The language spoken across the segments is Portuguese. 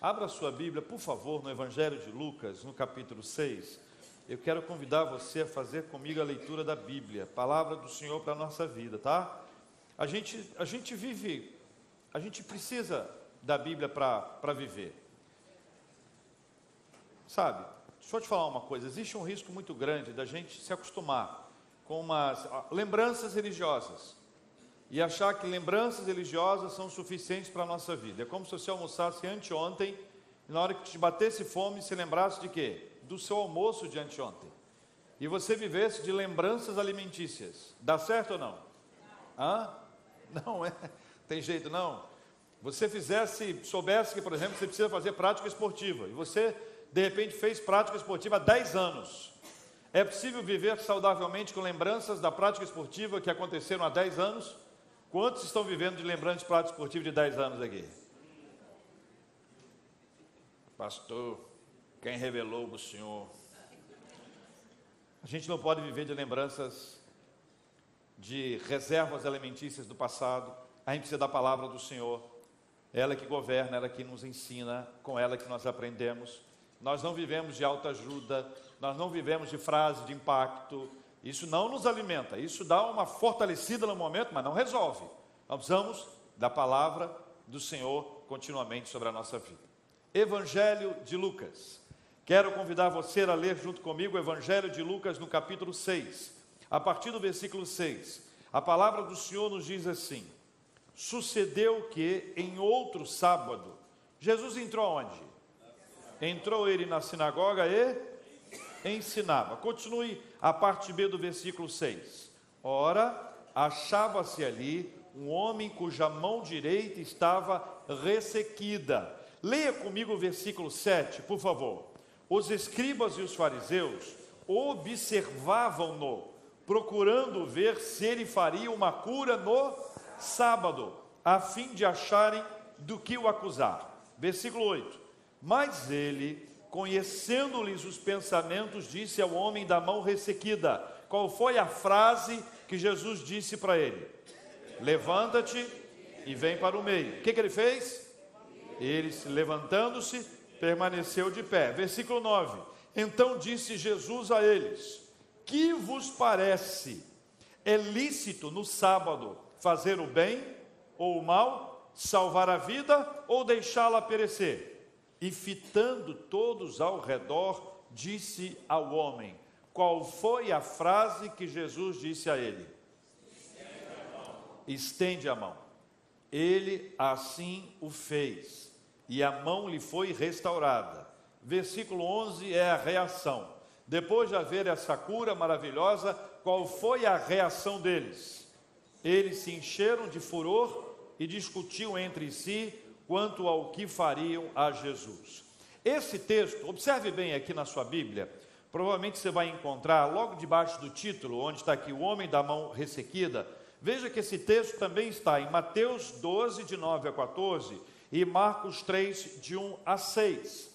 Abra sua Bíblia, por favor, no Evangelho de Lucas, no capítulo 6. Eu quero convidar você a fazer comigo a leitura da Bíblia, palavra do Senhor para a nossa vida, tá? A gente, a gente vive, a gente precisa da Bíblia para viver. Sabe, deixa eu te falar uma coisa: existe um risco muito grande da gente se acostumar com umas lembranças religiosas e achar que lembranças religiosas são suficientes para a nossa vida. É como se você almoçasse anteontem e na hora que te batesse fome, se lembrasse de quê? Do seu almoço de anteontem. E você vivesse de lembranças alimentícias. Dá certo ou não? Hã? Não é? Tem jeito não? Você fizesse, soubesse que, por exemplo, você precisa fazer prática esportiva e você, de repente, fez prática esportiva há 10 anos. É possível viver saudavelmente com lembranças da prática esportiva que aconteceram há 10 anos? Quantos estão vivendo de lembrança de prática esportiva de 10 anos aqui? Pastor, quem revelou o Senhor? A gente não pode viver de lembranças de reservas alimentícias do passado. A gente precisa da palavra do Senhor. Ela que governa, ela que nos ensina, com ela que nós aprendemos. Nós não vivemos de alta ajuda, nós não vivemos de frase de impacto, isso não nos alimenta, isso dá uma fortalecida no momento, mas não resolve. Nós precisamos da palavra do Senhor continuamente sobre a nossa vida. Evangelho de Lucas. Quero convidar você a ler junto comigo o Evangelho de Lucas no capítulo 6, a partir do versículo 6. A palavra do Senhor nos diz assim: Sucedeu que em outro sábado, Jesus entrou onde? Entrou ele na sinagoga e ensinava. Continue a parte B do versículo 6. Ora, achava-se ali um homem cuja mão direita estava ressequida. Leia comigo o versículo 7, por favor. Os escribas e os fariseus observavam-no, procurando ver se ele faria uma cura no sábado, a fim de acharem do que o acusar. Versículo 8. Mas ele, conhecendo-lhes os pensamentos, disse ao homem da mão ressequida: Qual foi a frase que Jesus disse para ele? Levanta-te e vem para o meio. O que, que ele fez? Ele, levantando-se, permaneceu de pé. Versículo 9: Então disse Jesus a eles: Que vos parece? É lícito no sábado fazer o bem ou o mal, salvar a vida ou deixá-la perecer? E fitando todos ao redor, disse ao homem: Qual foi a frase que Jesus disse a ele? Estende a mão. Estende a mão. Ele assim o fez, e a mão lhe foi restaurada. Versículo 11 é a reação. Depois de haver essa cura maravilhosa, qual foi a reação deles? Eles se encheram de furor e discutiam entre si quanto ao que fariam a Jesus. Esse texto, observe bem aqui na sua Bíblia, provavelmente você vai encontrar logo debaixo do título, onde está aqui o homem da mão ressequida. Veja que esse texto também está em Mateus 12, de 9 a 14, e Marcos 3, de 1 a 6.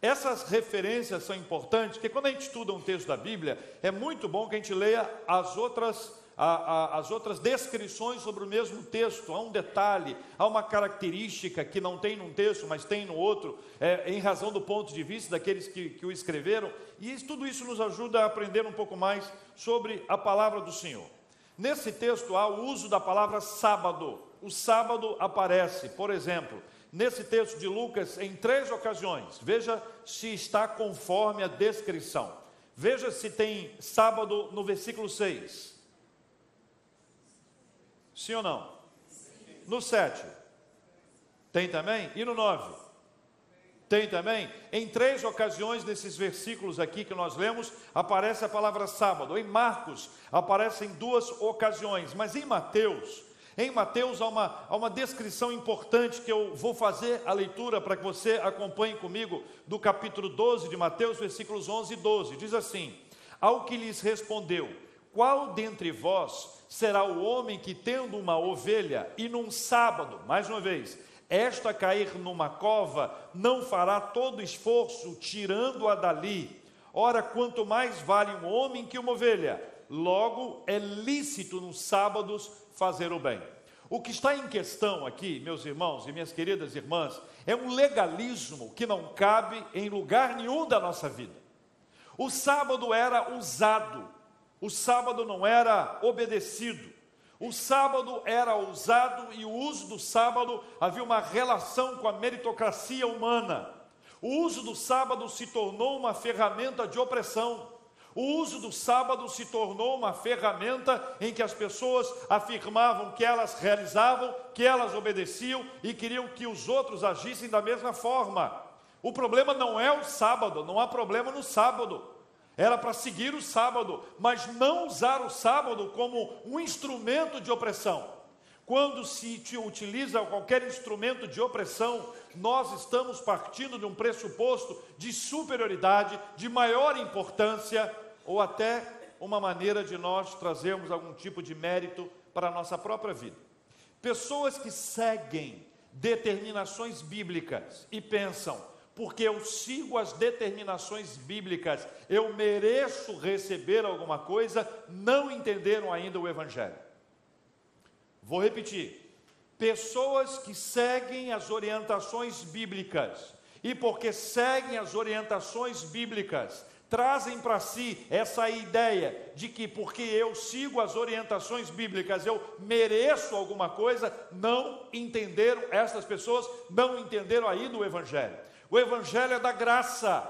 Essas referências são importantes, porque quando a gente estuda um texto da Bíblia, é muito bom que a gente leia as outras a, a, as outras descrições sobre o mesmo texto. Há um detalhe, há uma característica que não tem num texto, mas tem no outro, é, em razão do ponto de vista daqueles que, que o escreveram. E isso, tudo isso nos ajuda a aprender um pouco mais sobre a palavra do Senhor. Nesse texto há o uso da palavra sábado. O sábado aparece, por exemplo, nesse texto de Lucas em três ocasiões. Veja se está conforme a descrição. Veja se tem sábado no versículo 6. Sim ou não? No 7. Tem também? E no 9? Tem também? Em três ocasiões nesses versículos aqui que nós lemos, aparece a palavra sábado. Em Marcos aparece em duas ocasiões, mas em Mateus, em Mateus há uma, há uma descrição importante que eu vou fazer a leitura para que você acompanhe comigo do capítulo 12 de Mateus, versículos 11 e 12. Diz assim: Ao que lhes respondeu, qual dentre vós será o homem que, tendo uma ovelha e num sábado, mais uma vez, esta cair numa cova, não fará todo esforço tirando-a dali? Ora, quanto mais vale um homem que uma ovelha, logo é lícito nos sábados fazer o bem. O que está em questão aqui, meus irmãos e minhas queridas irmãs, é um legalismo que não cabe em lugar nenhum da nossa vida. O sábado era usado, o sábado não era obedecido. O sábado era usado e o uso do sábado havia uma relação com a meritocracia humana. O uso do sábado se tornou uma ferramenta de opressão. O uso do sábado se tornou uma ferramenta em que as pessoas afirmavam que elas realizavam, que elas obedeciam e queriam que os outros agissem da mesma forma. O problema não é o sábado, não há problema no sábado. Era para seguir o sábado, mas não usar o sábado como um instrumento de opressão. Quando se utiliza qualquer instrumento de opressão, nós estamos partindo de um pressuposto de superioridade, de maior importância ou até uma maneira de nós trazermos algum tipo de mérito para a nossa própria vida. Pessoas que seguem determinações bíblicas e pensam, porque eu sigo as determinações bíblicas, eu mereço receber alguma coisa, não entenderam ainda o Evangelho. Vou repetir. Pessoas que seguem as orientações bíblicas, e porque seguem as orientações bíblicas, trazem para si essa ideia de que porque eu sigo as orientações bíblicas eu mereço alguma coisa, não entenderam, essas pessoas não entenderam ainda o Evangelho. O Evangelho é da graça,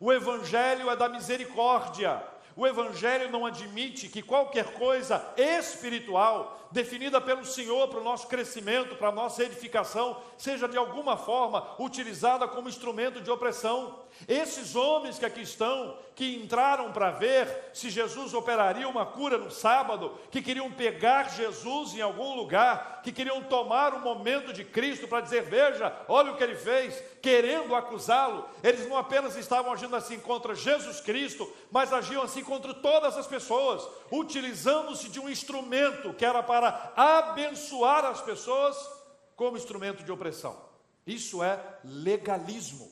o Evangelho é da misericórdia, o Evangelho não admite que qualquer coisa espiritual definida pelo Senhor para o nosso crescimento, para a nossa edificação, seja de alguma forma utilizada como instrumento de opressão. Esses homens que aqui estão, que entraram para ver se Jesus operaria uma cura no sábado, que queriam pegar Jesus em algum lugar, que queriam tomar o momento de Cristo para dizer: Veja, olha o que ele fez, querendo acusá-lo, eles não apenas estavam agindo assim contra Jesus Cristo, mas agiam assim contra todas as pessoas, utilizando-se de um instrumento que era para abençoar as pessoas como instrumento de opressão. Isso é legalismo.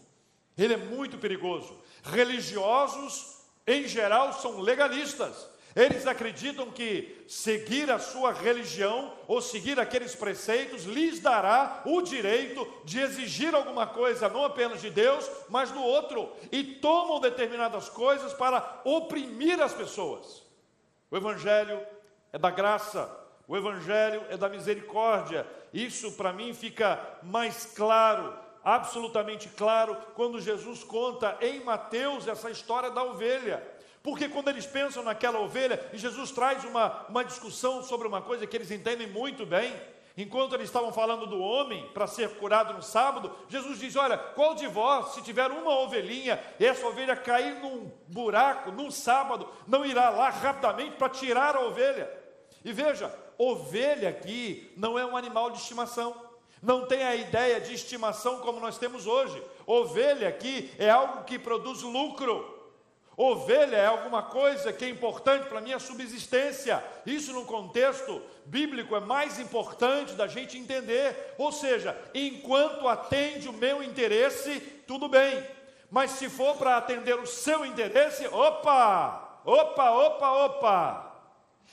Ele é muito perigoso. Religiosos, em geral, são legalistas. Eles acreditam que seguir a sua religião ou seguir aqueles preceitos lhes dará o direito de exigir alguma coisa, não apenas de Deus, mas do outro, e tomam determinadas coisas para oprimir as pessoas. O Evangelho é da graça, o Evangelho é da misericórdia. Isso para mim fica mais claro absolutamente claro quando Jesus conta em Mateus essa história da ovelha. Porque quando eles pensam naquela ovelha, e Jesus traz uma, uma discussão sobre uma coisa que eles entendem muito bem, enquanto eles estavam falando do homem para ser curado no sábado, Jesus diz: Olha, qual de vós, se tiver uma ovelhinha, e essa ovelha cair num buraco, num sábado, não irá lá rapidamente para tirar a ovelha? E veja, ovelha aqui não é um animal de estimação. Não tem a ideia de estimação como nós temos hoje. Ovelha aqui é algo que produz lucro. Ovelha é alguma coisa que é importante para a minha subsistência. Isso, no contexto bíblico, é mais importante da gente entender. Ou seja, enquanto atende o meu interesse, tudo bem. Mas se for para atender o seu interesse, opa, opa, opa, opa.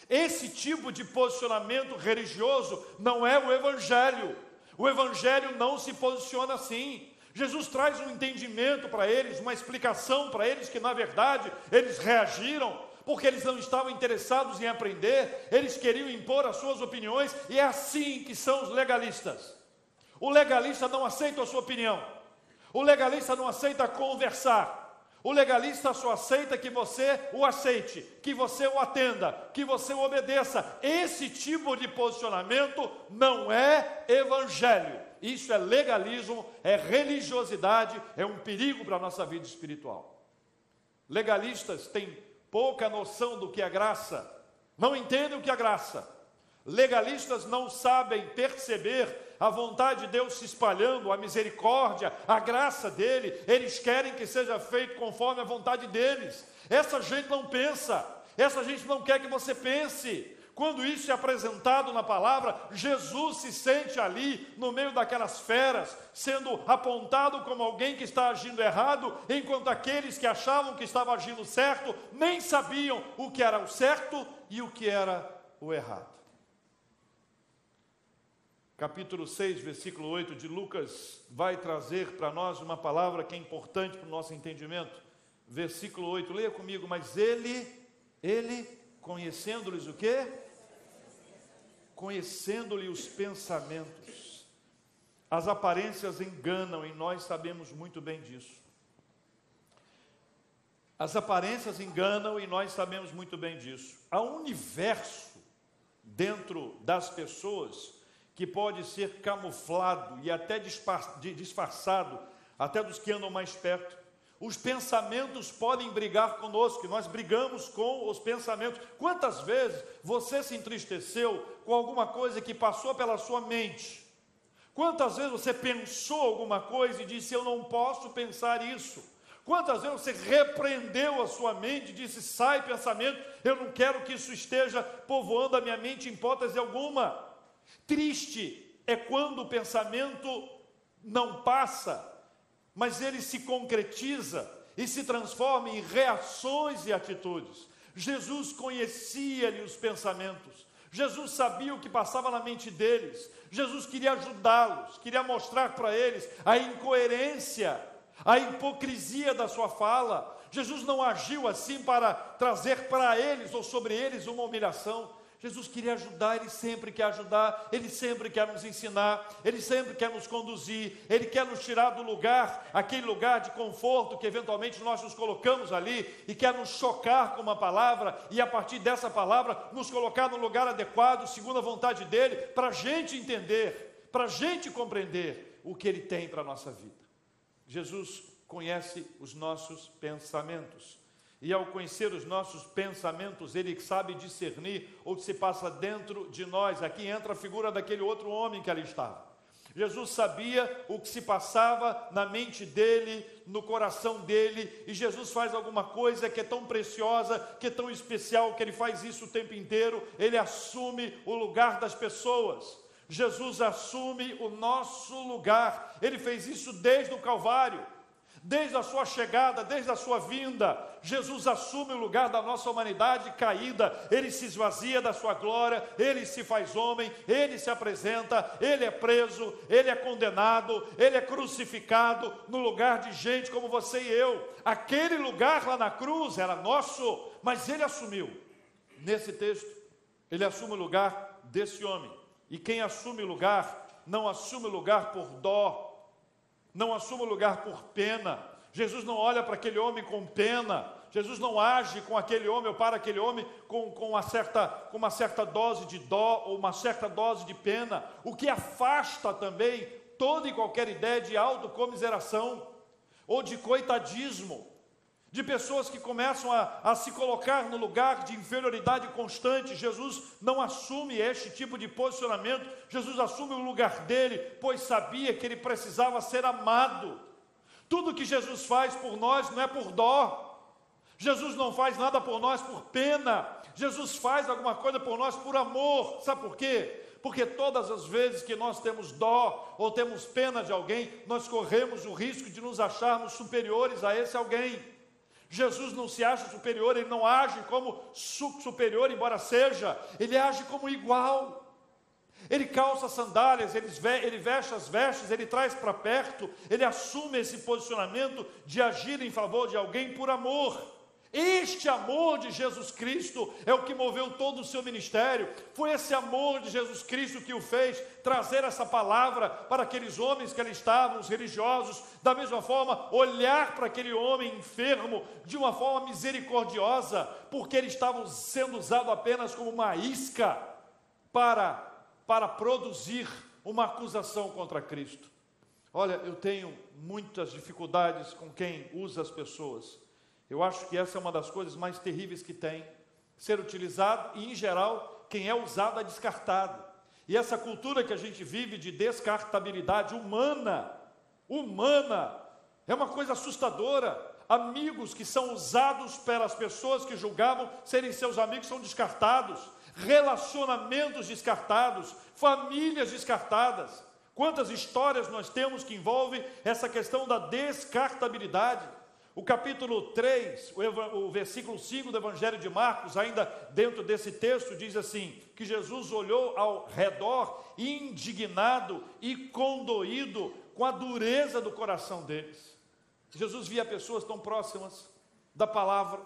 Esse tipo de posicionamento religioso não é o Evangelho. O Evangelho não se posiciona assim. Jesus traz um entendimento para eles, uma explicação para eles que, na verdade, eles reagiram, porque eles não estavam interessados em aprender, eles queriam impor as suas opiniões, e é assim que são os legalistas. O legalista não aceita a sua opinião, o legalista não aceita conversar, o legalista só aceita que você o aceite, que você o atenda, que você o obedeça. Esse tipo de posicionamento não é evangelho. Isso é legalismo, é religiosidade, é um perigo para a nossa vida espiritual. Legalistas têm pouca noção do que é graça, não entendem o que é graça. Legalistas não sabem perceber a vontade de Deus se espalhando, a misericórdia, a graça dele, eles querem que seja feito conforme a vontade deles. Essa gente não pensa, essa gente não quer que você pense. Quando isso é apresentado na palavra, Jesus se sente ali, no meio daquelas feras, sendo apontado como alguém que está agindo errado, enquanto aqueles que achavam que estava agindo certo nem sabiam o que era o certo e o que era o errado. Capítulo 6, versículo 8 de Lucas, vai trazer para nós uma palavra que é importante para o nosso entendimento. Versículo 8, leia comigo, mas ele, ele, conhecendo-lhes o quê? Conhecendo-lhe os pensamentos. As aparências enganam e nós sabemos muito bem disso. As aparências enganam e nós sabemos muito bem disso. Há um universo dentro das pessoas que pode ser camuflado e até disfarçado, até dos que andam mais perto. Os pensamentos podem brigar conosco, nós brigamos com os pensamentos. Quantas vezes você se entristeceu com alguma coisa que passou pela sua mente? Quantas vezes você pensou alguma coisa e disse: Eu não posso pensar isso? Quantas vezes você repreendeu a sua mente e disse: Sai pensamento, eu não quero que isso esteja povoando a minha mente em hipótese alguma. Triste é quando o pensamento não passa, mas ele se concretiza e se transforma em reações e atitudes. Jesus conhecia-lhe os pensamentos, Jesus sabia o que passava na mente deles, Jesus queria ajudá-los, queria mostrar para eles a incoerência, a hipocrisia da sua fala. Jesus não agiu assim para trazer para eles ou sobre eles uma humilhação. Jesus queria ajudar, Ele sempre quer ajudar, Ele sempre quer nos ensinar, Ele sempre quer nos conduzir, Ele quer nos tirar do lugar, aquele lugar de conforto que eventualmente nós nos colocamos ali e quer nos chocar com uma palavra e a partir dessa palavra nos colocar no lugar adequado, segundo a vontade dEle, para a gente entender, para a gente compreender o que Ele tem para a nossa vida. Jesus conhece os nossos pensamentos e ao conhecer os nossos pensamentos, ele sabe discernir o que se passa dentro de nós. Aqui entra a figura daquele outro homem que ali estava. Jesus sabia o que se passava na mente dele, no coração dele, e Jesus faz alguma coisa que é tão preciosa, que é tão especial, que ele faz isso o tempo inteiro, ele assume o lugar das pessoas. Jesus assume o nosso lugar, ele fez isso desde o Calvário desde a sua chegada, desde a sua vinda, Jesus assume o lugar da nossa humanidade caída, ele se esvazia da sua glória, ele se faz homem, ele se apresenta, ele é preso, ele é condenado, ele é crucificado no lugar de gente como você e eu. Aquele lugar lá na cruz era nosso, mas ele assumiu. Nesse texto, ele assume o lugar desse homem. E quem assume o lugar, não assume o lugar por dó, não assume o lugar por pena. Jesus não olha para aquele homem com pena. Jesus não age com aquele homem ou para aquele homem com, com, uma certa, com uma certa dose de dó ou uma certa dose de pena, o que afasta também toda e qualquer ideia de autocomiseração ou de coitadismo de pessoas que começam a, a, se colocar no lugar de inferioridade constante. Jesus não assume este tipo de posicionamento, Jesus assume o lugar dele, pois sabia que ele precisava ser amado. Tudo que Jesus faz por nós não é por dó, Jesus não faz nada por nós por pena, Jesus faz alguma coisa por nós por amor, sabe por quê? Porque todas as vezes que nós temos dó ou temos pena de alguém, nós corremos o risco de nos acharmos superiores a esse alguém. Jesus não se acha superior, ele não age como superior, embora seja, ele age como igual. Ele calça sandálias, ele veste as vestes, ele traz para perto, ele assume esse posicionamento de agir em favor de alguém por amor. Este amor de Jesus Cristo é o que moveu todo o seu ministério. Foi esse amor de Jesus Cristo que o fez trazer essa palavra para aqueles homens que ali estavam, os religiosos. Da mesma forma, olhar para aquele homem enfermo de uma forma misericordiosa, porque ele estava sendo usado apenas como uma isca para, para produzir uma acusação contra Cristo. Olha, eu tenho muitas dificuldades com quem usa as pessoas eu acho que essa é uma das coisas mais terríveis que tem. Ser utilizado e, em geral, quem é usado é descartado. E essa cultura que a gente vive de descartabilidade humana, humana, é uma coisa assustadora. Amigos que são usados pelas pessoas que julgavam serem seus amigos são descartados, relacionamentos descartados, famílias descartadas. Quantas histórias nós temos que envolvem essa questão da descartabilidade? O capítulo 3, o, o, versículo 5 do Evangelho de Marcos, ainda dentro desse texto, diz assim: que Jesus olhou ao redor, indignado e condoído com a dureza do coração deles. Jesus via pessoas tão próximas da palavra,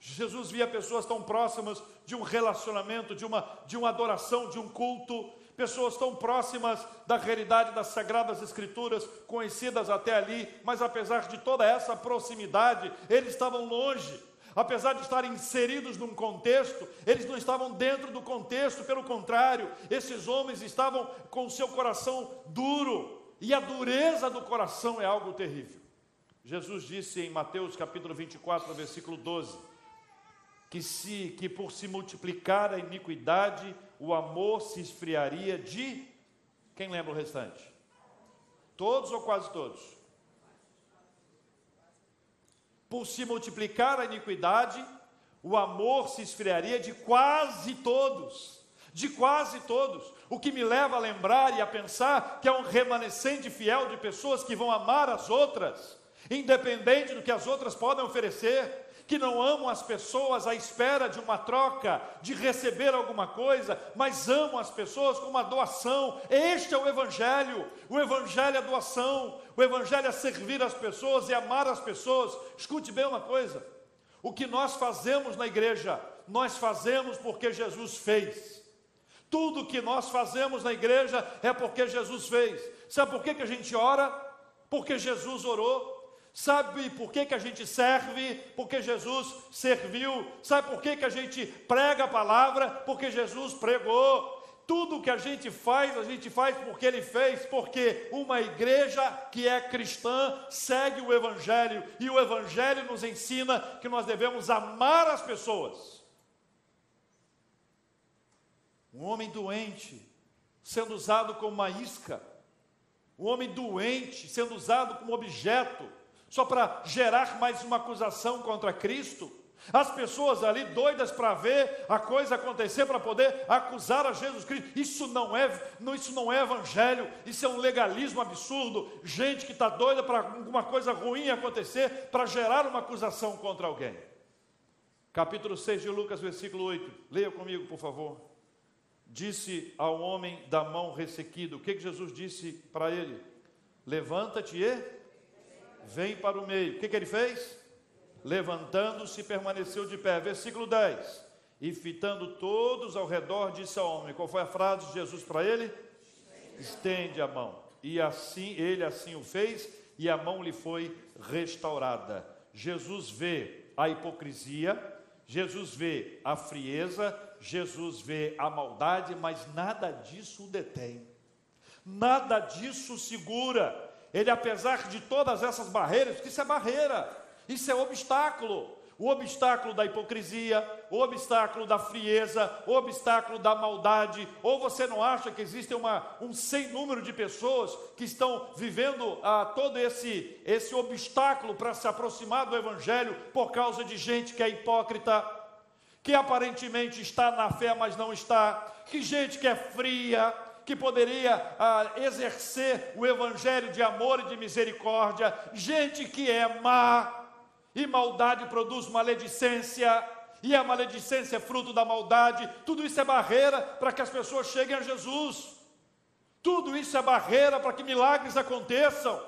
Jesus via pessoas tão próximas de um relacionamento, de uma, de uma adoração, de um culto, pessoas tão próximas da realidade das Sagradas Escrituras, conhecidas até ali, mas apesar de toda essa proximidade, eles estavam longe. Apesar de estarem inseridos num contexto, eles não estavam dentro do contexto, pelo contrário, esses homens estavam com o seu coração duro, e a dureza do coração é algo terrível. Jesus disse em Mateus capítulo 24, versículo 12: que se que por se multiplicar a iniquidade, o amor se esfriaria de quem lembra o restante? Todos ou quase todos? Por se multiplicar a iniquidade, o amor se esfriaria de quase todos. De quase todos. O que me leva a lembrar e a pensar que é um remanescente fiel de pessoas que vão amar as outras, independente do que as outras podem oferecer que não amam as pessoas à espera de uma troca, de receber alguma coisa, mas amam as pessoas com uma doação. Este é o Evangelho. O Evangelho é doação, o Evangelho é servir as pessoas e amar as pessoas. Escute bem uma coisa: o que nós fazemos na igreja, nós fazemos porque Jesus fez. Tudo que nós fazemos na igreja é porque Jesus fez. Sabe por que, que a gente ora? Porque Jesus orou. Sabe por que, que a gente serve? Porque Jesus serviu. Sabe por que, que a gente prega a palavra? Porque Jesus pregou. Tudo que a gente faz, a gente faz porque Ele fez, porque uma igreja que é cristã segue o Evangelho, e o Evangelho nos ensina que nós devemos amar as pessoas. Um homem doente sendo usado como uma isca, um homem doente sendo usado como objeto, só para gerar mais uma acusação contra Cristo. As pessoas ali doidas para ver a coisa acontecer, para poder acusar a Jesus Cristo. Isso não é, não, isso não é evangelho, isso é um legalismo absurdo. Gente que está doida para alguma coisa ruim acontecer, para gerar uma acusação contra alguém. Capítulo 6 de Lucas, versículo 8. Leia comigo, por favor. Disse ao homem da mão ressequida: O que, que Jesus disse para ele? Levanta-te e vem para o meio. O que, que ele fez? Levantando-se, permaneceu de pé. Versículo 10. E fitando todos ao redor, disse ao homem: Qual foi a frase de Jesus para ele? Estende a mão. E assim, ele assim o fez, e a mão lhe foi restaurada. Jesus vê a hipocrisia, Jesus vê a frieza, Jesus vê a maldade, mas nada disso o detém, nada disso segura ele, apesar de todas essas barreiras, porque isso é barreira, isso é obstáculo. O obstáculo da hipocrisia, o obstáculo da frieza, o obstáculo da maldade, ou você não acha que existe uma, um sem número de pessoas que estão vivendo ah, todo esse, esse obstáculo para se aproximar do Evangelho por causa de gente que é hipócrita, que aparentemente está na fé, mas não está, que gente que é fria, que poderia ah, exercer o evangelho de amor e de misericórdia, gente que é má, e maldade produz maledicência, e a maledicência é fruto da maldade, tudo isso é barreira para que as pessoas cheguem a Jesus, tudo isso é barreira para que milagres aconteçam,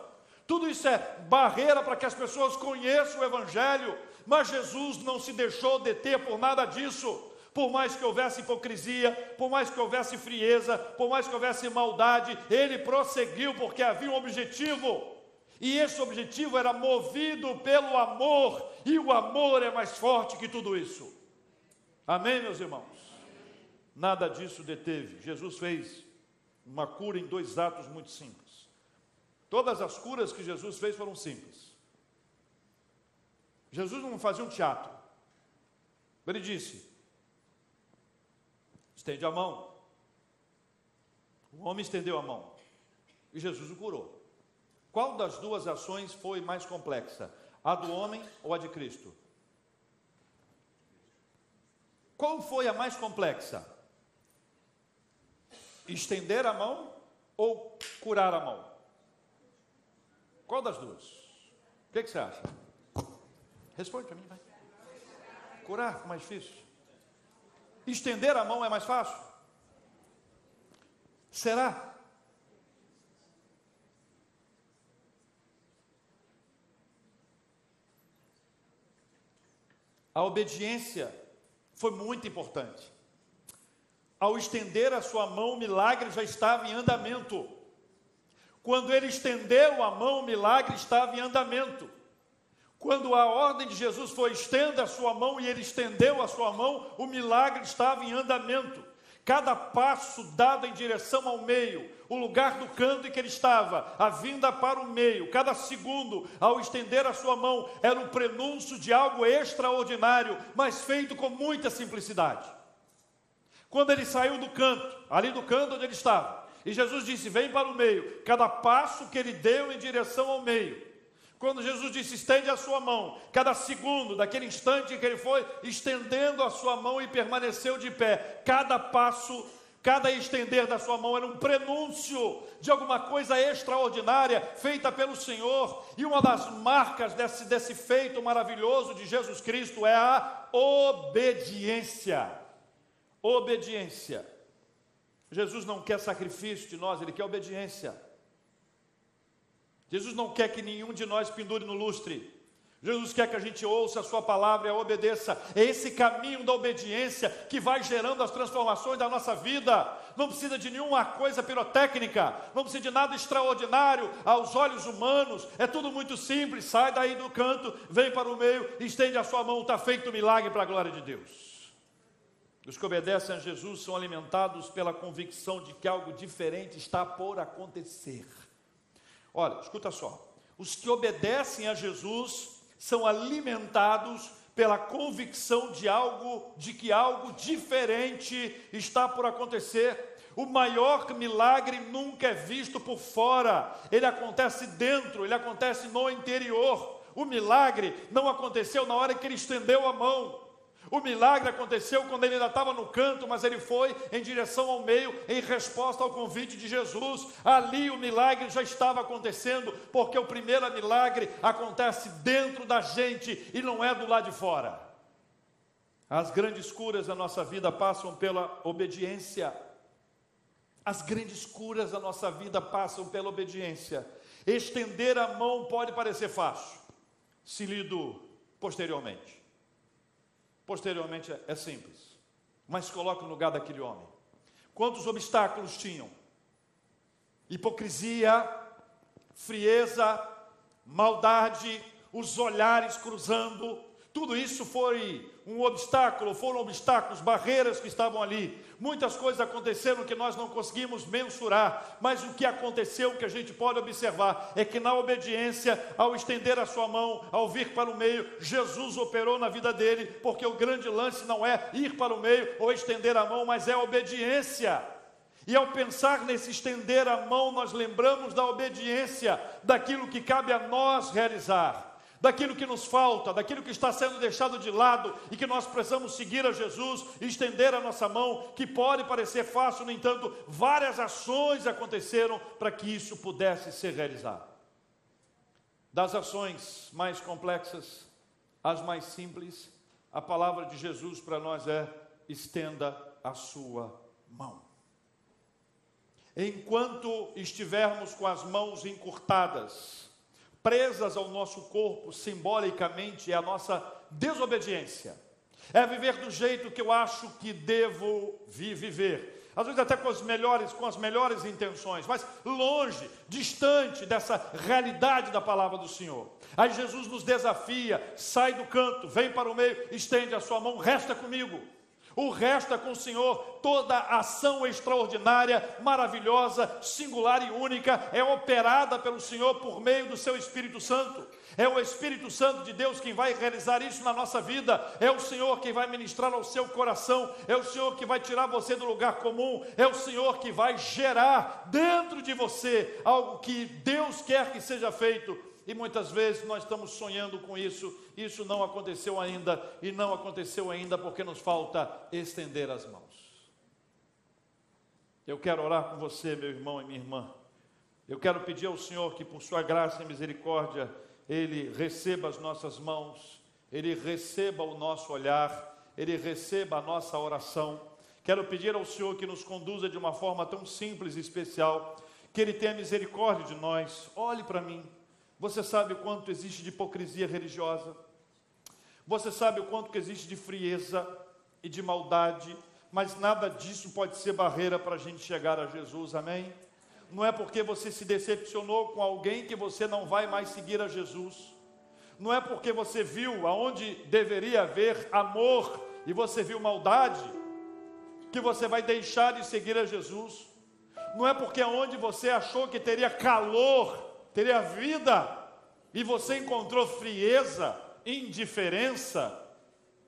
tudo isso é barreira para que as pessoas conheçam o Evangelho, mas Jesus não se deixou deter por nada disso, por mais que houvesse hipocrisia, por mais que houvesse frieza, por mais que houvesse maldade, ele prosseguiu porque havia um objetivo. E esse objetivo era movido pelo amor, e o amor é mais forte que tudo isso. Amém, meus irmãos? Nada disso deteve. Jesus fez uma cura em dois atos muito simples. Todas as curas que Jesus fez foram simples. Jesus não fazia um teatro. Ele disse: Estende a mão. O homem estendeu a mão e Jesus o curou. Qual das duas ações foi mais complexa? A do homem ou a de Cristo? Qual foi a mais complexa? Estender a mão ou curar a mão? Qual das duas? O que, que você acha? Responde para mim, vai. Curar, mais difícil. Estender a mão é mais fácil? Será? A obediência foi muito importante. Ao estender a sua mão, o milagre já estava em andamento. Quando ele estendeu a mão, o milagre estava em andamento. Quando a ordem de Jesus foi estenda a sua mão e ele estendeu a sua mão, o milagre estava em andamento. Cada passo dado em direção ao meio, o lugar do canto em que ele estava, a vinda para o meio, cada segundo, ao estender a sua mão, era um prenúncio de algo extraordinário, mas feito com muita simplicidade. Quando ele saiu do canto, ali do canto onde ele estava, e Jesus disse: Vem para o meio, cada passo que ele deu em direção ao meio, quando Jesus disse: estende a sua mão, cada segundo, daquele instante que ele foi estendendo a sua mão e permaneceu de pé, cada passo, cada estender da sua mão era um prenúncio de alguma coisa extraordinária feita pelo Senhor. E uma das marcas desse, desse feito maravilhoso de Jesus Cristo é a obediência. Obediência. Jesus não quer sacrifício de nós, ele quer obediência. Jesus não quer que nenhum de nós pendure no lustre. Jesus quer que a gente ouça a sua palavra e a obedeça. É esse caminho da obediência que vai gerando as transformações da nossa vida. Não precisa de nenhuma coisa pirotécnica, não precisa de nada extraordinário aos olhos humanos. É tudo muito simples. Sai daí do canto, vem para o meio, estende a sua mão, está feito o milagre para a glória de Deus. Os que obedecem a Jesus são alimentados pela convicção de que algo diferente está por acontecer. Olha, escuta só. Os que obedecem a Jesus são alimentados pela convicção de algo, de que algo diferente está por acontecer. O maior milagre nunca é visto por fora, ele acontece dentro, ele acontece no interior. O milagre não aconteceu na hora que ele estendeu a mão, o milagre aconteceu quando ele ainda estava no canto, mas ele foi em direção ao meio, em resposta ao convite de Jesus. Ali o milagre já estava acontecendo, porque o primeiro milagre acontece dentro da gente e não é do lado de fora. As grandes curas da nossa vida passam pela obediência. As grandes curas da nossa vida passam pela obediência. Estender a mão pode parecer fácil, se lido posteriormente. Posteriormente é simples, mas coloca no lugar daquele homem. Quantos obstáculos tinham? Hipocrisia, frieza, maldade, os olhares cruzando, tudo isso foi um obstáculo, foram obstáculos, barreiras que estavam ali. Muitas coisas aconteceram que nós não conseguimos mensurar, mas o que aconteceu, que a gente pode observar, é que na obediência, ao estender a sua mão, ao vir para o meio, Jesus operou na vida dele, porque o grande lance não é ir para o meio ou estender a mão, mas é a obediência. E ao pensar nesse estender a mão, nós lembramos da obediência, daquilo que cabe a nós realizar daquilo que nos falta, daquilo que está sendo deixado de lado e que nós precisamos seguir a Jesus e estender a nossa mão, que pode parecer fácil, no entanto, várias ações aconteceram para que isso pudesse ser realizado. Das ações mais complexas às mais simples, a palavra de Jesus para nós é: estenda a sua mão. Enquanto estivermos com as mãos encurtadas, presas ao nosso corpo, simbolicamente, é a nossa desobediência. É viver do jeito que eu acho que devo viver. Às vezes até com as melhores, com as melhores intenções, mas longe, distante dessa realidade da palavra do Senhor. Aí Jesus nos desafia, sai do canto, vem para o meio, estende a sua mão, resta comigo. O resto é com o Senhor, toda ação extraordinária, maravilhosa, singular e única é operada pelo Senhor por meio do seu Espírito Santo. É o Espírito Santo de Deus quem vai realizar isso na nossa vida. É o Senhor quem vai ministrar ao seu coração. É o Senhor que vai tirar você do lugar comum. É o Senhor que vai gerar dentro de você algo que Deus quer que seja feito e muitas vezes nós estamos sonhando com isso, isso não aconteceu ainda, e não aconteceu ainda porque nos falta estender as mãos. Eu quero orar com você, meu irmão e minha irmã. Eu quero pedir ao Senhor que, por Sua graça e misericórdia, Ele receba as nossas mãos, Ele receba o nosso olhar, Ele receba a nossa oração. Quero pedir ao Senhor que nos conduza de uma forma tão simples e especial, que Ele tenha misericórdia de nós. Olhe para mim. Você sabe o quanto existe de hipocrisia religiosa? Você sabe o quanto que existe de frieza e de maldade, mas nada disso pode ser barreira para a gente chegar a Jesus, amém? Não é porque você se decepcionou com alguém que você não vai mais seguir a Jesus. Não é porque você viu aonde deveria haver amor e você viu maldade que você vai deixar de seguir a Jesus. Não é porque aonde você achou que teria calor, teria vida e você encontrou frieza, indiferença,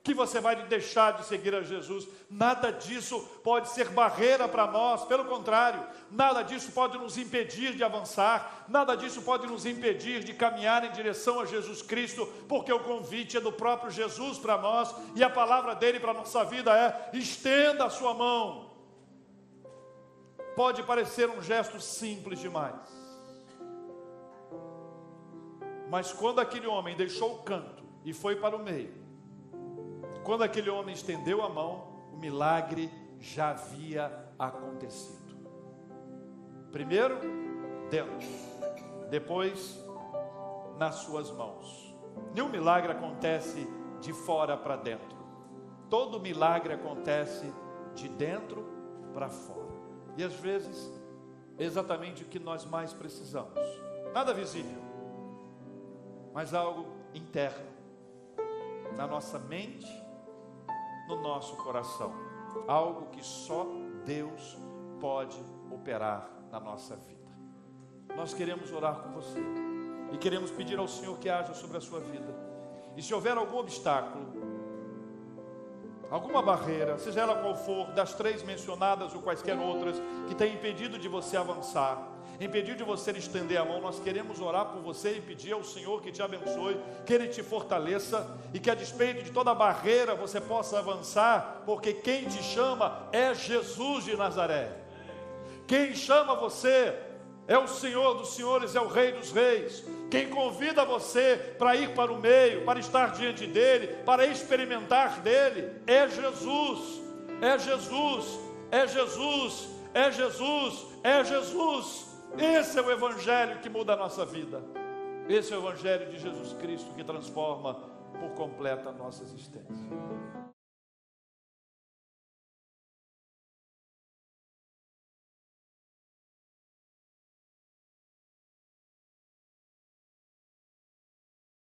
que você vai deixar de seguir a Jesus. Nada disso pode ser barreira para nós, pelo contrário, nada disso pode nos impedir de avançar, nada disso pode nos impedir de caminhar em direção a Jesus Cristo, porque o convite é do próprio Jesus para nós e a palavra dele para a nossa vida é: estenda a sua mão. Pode parecer um gesto simples demais, mas quando aquele homem deixou o canto e foi para o meio, quando aquele homem estendeu a mão, o milagre já havia acontecido. Primeiro, dentro, depois, nas suas mãos. Nenhum milagre acontece de fora para dentro. Todo milagre acontece de dentro para fora. E às vezes, exatamente o que nós mais precisamos. Nada visível, mas algo interno, na nossa mente no nosso coração. Algo que só Deus pode operar na nossa vida. Nós queremos orar com você e queremos pedir ao Senhor que haja sobre a sua vida. E se houver algum obstáculo, alguma barreira, seja ela qual for, das três mencionadas ou quaisquer outras, que tenha impedido de você avançar, impediu de você estender a mão, nós queremos orar por você e pedir ao Senhor que te abençoe, que Ele te fortaleça e que a despeito de toda barreira você possa avançar, porque quem te chama é Jesus de Nazaré. Quem chama você é o Senhor dos senhores, é o Rei dos reis. Quem convida você para ir para o meio, para estar diante dele, para experimentar dele, é Jesus, é Jesus, é Jesus, é Jesus, é Jesus. Esse é o Evangelho que muda a nossa vida. Esse é o Evangelho de Jesus Cristo que transforma por completo a nossa existência.